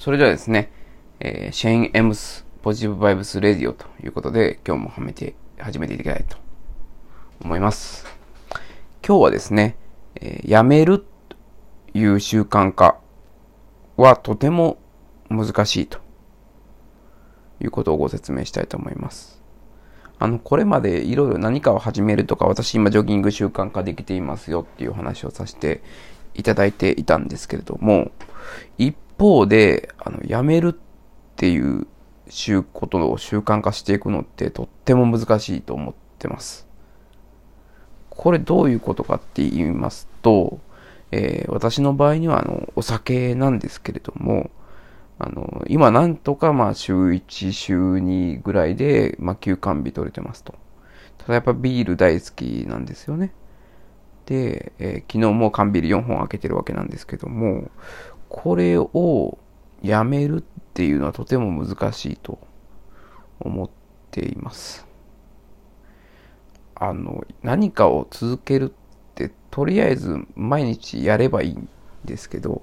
それではですね、えー、 Shane M's Positive Vibes Radio ということで、今日もはめて、始めていきたいと思います。今日はですね、えー、やめるという習慣化はとても難しいということをご説明したいと思います。あの、これまでいろいろ何かを始めるとか、私今ジョギング習慣化できていますよっていう話をさせていただいていたんですけれども、一方で、あの、やめるっていう習ことを習慣化していくのってとっても難しいと思ってます。これどういうことかって言いますと、えー、私の場合にはあのお酒なんですけれども、あの、今なんとかまあ週1、週2ぐらいで、まあ休館日取れてますと。ただやっぱビール大好きなんですよね。で、えー、昨日も缶ビール4本開けてるわけなんですけども、これをやめるっていうのはとても難しいと思っています。あの、何かを続けるって、とりあえず毎日やればいいんですけど、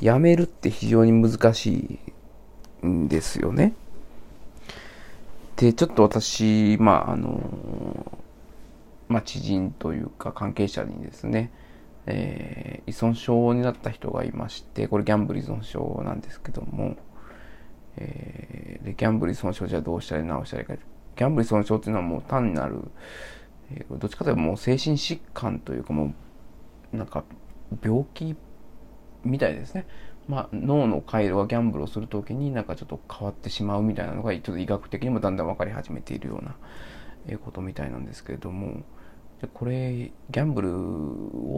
やめるって非常に難しいんですよね。で、ちょっと私、まあ、あの、まあ、知人というか関係者にですね、えー、依存症になった人がいまして、これギャンブル依存症なんですけども、えー、で、ギャンブル依存症じゃどうしたら治したらいいか。ギャンブル依存症っていうのはもう単なる、えー、どっちかというともう精神疾患というかもう、なんか病気みたいですね。まあ、脳の回路がギャンブルをするときになんかちょっと変わってしまうみたいなのがちょっと医学的にもだんだん分かり始めているようなことみたいなんですけれどもでこれギャンブル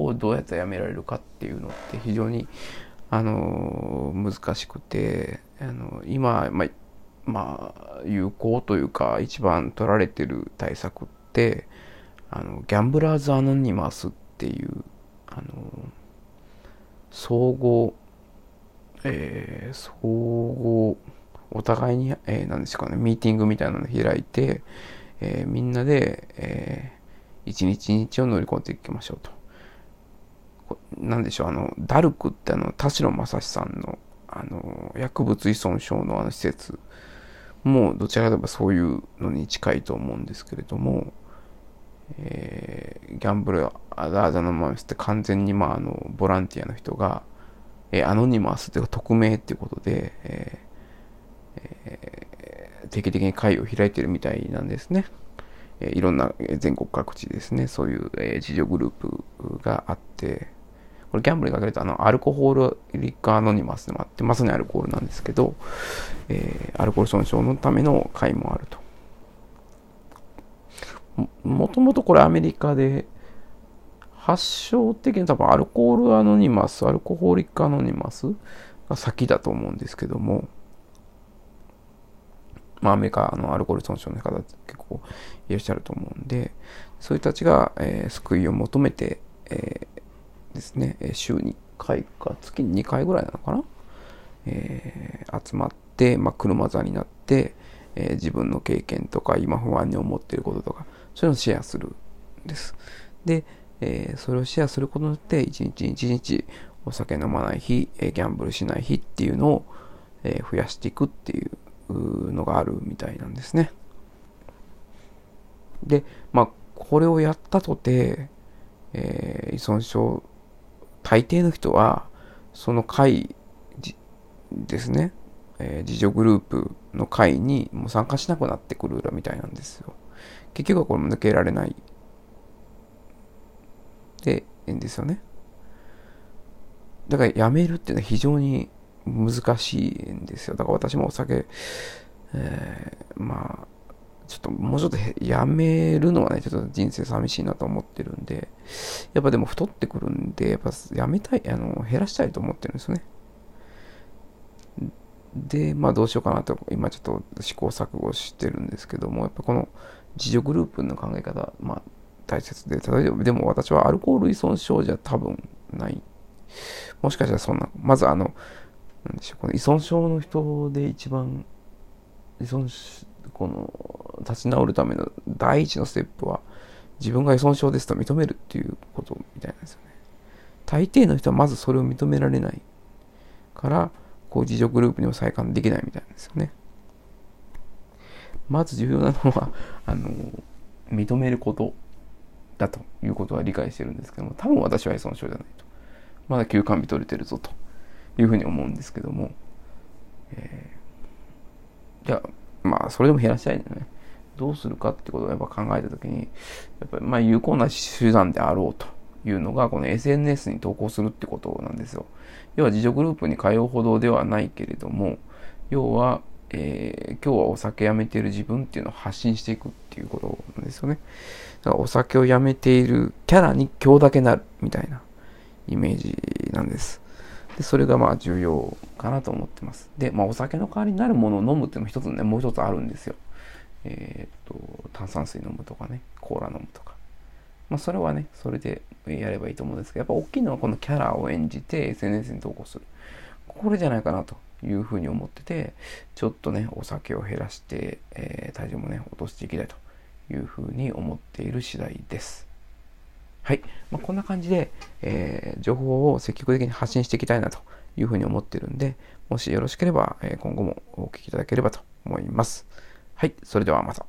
をどうやってやめられるかっていうのって非常にあの難しくてあの今、まあ、まあ、有効というか一番取られてる対策ってあのギャンブラーズ・アノニマスっていうあの総合、えー、総合、お互いに、えー、何ですかね、ミーティングみたいなのを開いて、えー、みんなで、えー、一日一日を乗り込んでいきましょうと。なんでしょう、あの、ダルクってあの、田代正史さんの、あの、薬物依存症のあの施設も、どちらかといえばそういうのに近いと思うんですけれども、えー、ギャンブルアザーノマスって完全に、まあ、あの、ボランティアの人が、えー、アノニマスっていうか匿名っていうことで、えーえー、定期的に会を開いてるみたいなんですね。いろんな全国各地ですね、そういう、え、自助グループがあって、これギャンブルにかけるとあのアルコホールリッカーアノニマスでもあって、まさにアルコールなんですけど、えー、アルコール損傷のための会もあると。もともとこれアメリカで発祥的に多分アルコールアノニマス、アルコホーリックアノニマスが先だと思うんですけども、まあアメリカのアルコール損傷の方結構いらっしゃると思うんで、そういう人たちが、えー、救いを求めて、えー、ですね、週に1回か月に2回ぐらいなのかな、えー、集まって、まあ、車座になって、えー、自分の経験とか今不安に思っていることとかそういうのをシェアするんです。で、えー、それをシェアすることによって、一日一日お酒飲まない日、えギャンブルしない日っていうのを、え増やしていくっていうのがあるみたいなんですね。で、まあ、これをやったとて、えー、依存症、大抵の人は、その会ですね、えー、自助グループの会にもう参加しなくなってくるみたいなんですよ。結局はこれも抜けられないで、いいんですよね。だからやめるっていうのは非常に難しいんですよ。だから私もお酒、えー、まあ、ちょっともうちょっとやめるのはね、ちょっと人生寂しいなと思ってるんで、やっぱでも太ってくるんで、やっぱやめたい、あの、減らしたいと思ってるんですよね。で、まあどうしようかなと、今ちょっと試行錯誤してるんですけども、やっぱこの自助グループの考え方、まあ大切で、例えばでも私はアルコール依存症じゃ多分ない。もしかしたらそんな、まずあの、なんでしょう、この依存症の人で一番、依存し、この、立ち直るための第一のステップは、自分が依存症ですと認めるっていうことみたいなんですよね。大抵の人はまずそれを認められないから、こう自助グループにも再感できないみたいなんですよね。まず重要なのは、あの、認めることだということは理解してるんですけども、多分私は依存症じゃないと。まだ休館日取れてるぞというふうに思うんですけども、えー、じゃあ、まあ、それでも減らしたいんだよね。どうするかってことをやっぱ考えたときに、やっぱりまあ有効な手段であろうというのが、この SNS に投稿するってことなんですよ。要は自助グループに通うほどではないけれども、要は、えー、今日はお酒やめている自分っていうのを発信していくっていうことなんですよね。だからお酒をやめているキャラに今日だけなるみたいなイメージなんです。でそれがまあ重要かなと思ってます。で、まあお酒の代わりになるものを飲むっていうのも一つね、もう一つあるんですよ。えっ、と、炭酸水飲むとかね、コーラ飲むとか。まあそれはね、それでやればいいと思うんですけど、やっぱ大きいのはこのキャラを演じて SNS に投稿する。これじゃないかなというふうに思ってて、ちょっとね、お酒を減らして、えー、体重もね、落としていきたいというふうに思っている次第です。はい。まあ、こんな感じで、えー、情報を積極的に発信していきたいなというふうに思ってるんで、もしよろしければ、え、今後もお聞きいただければと思います。はい。それではまた。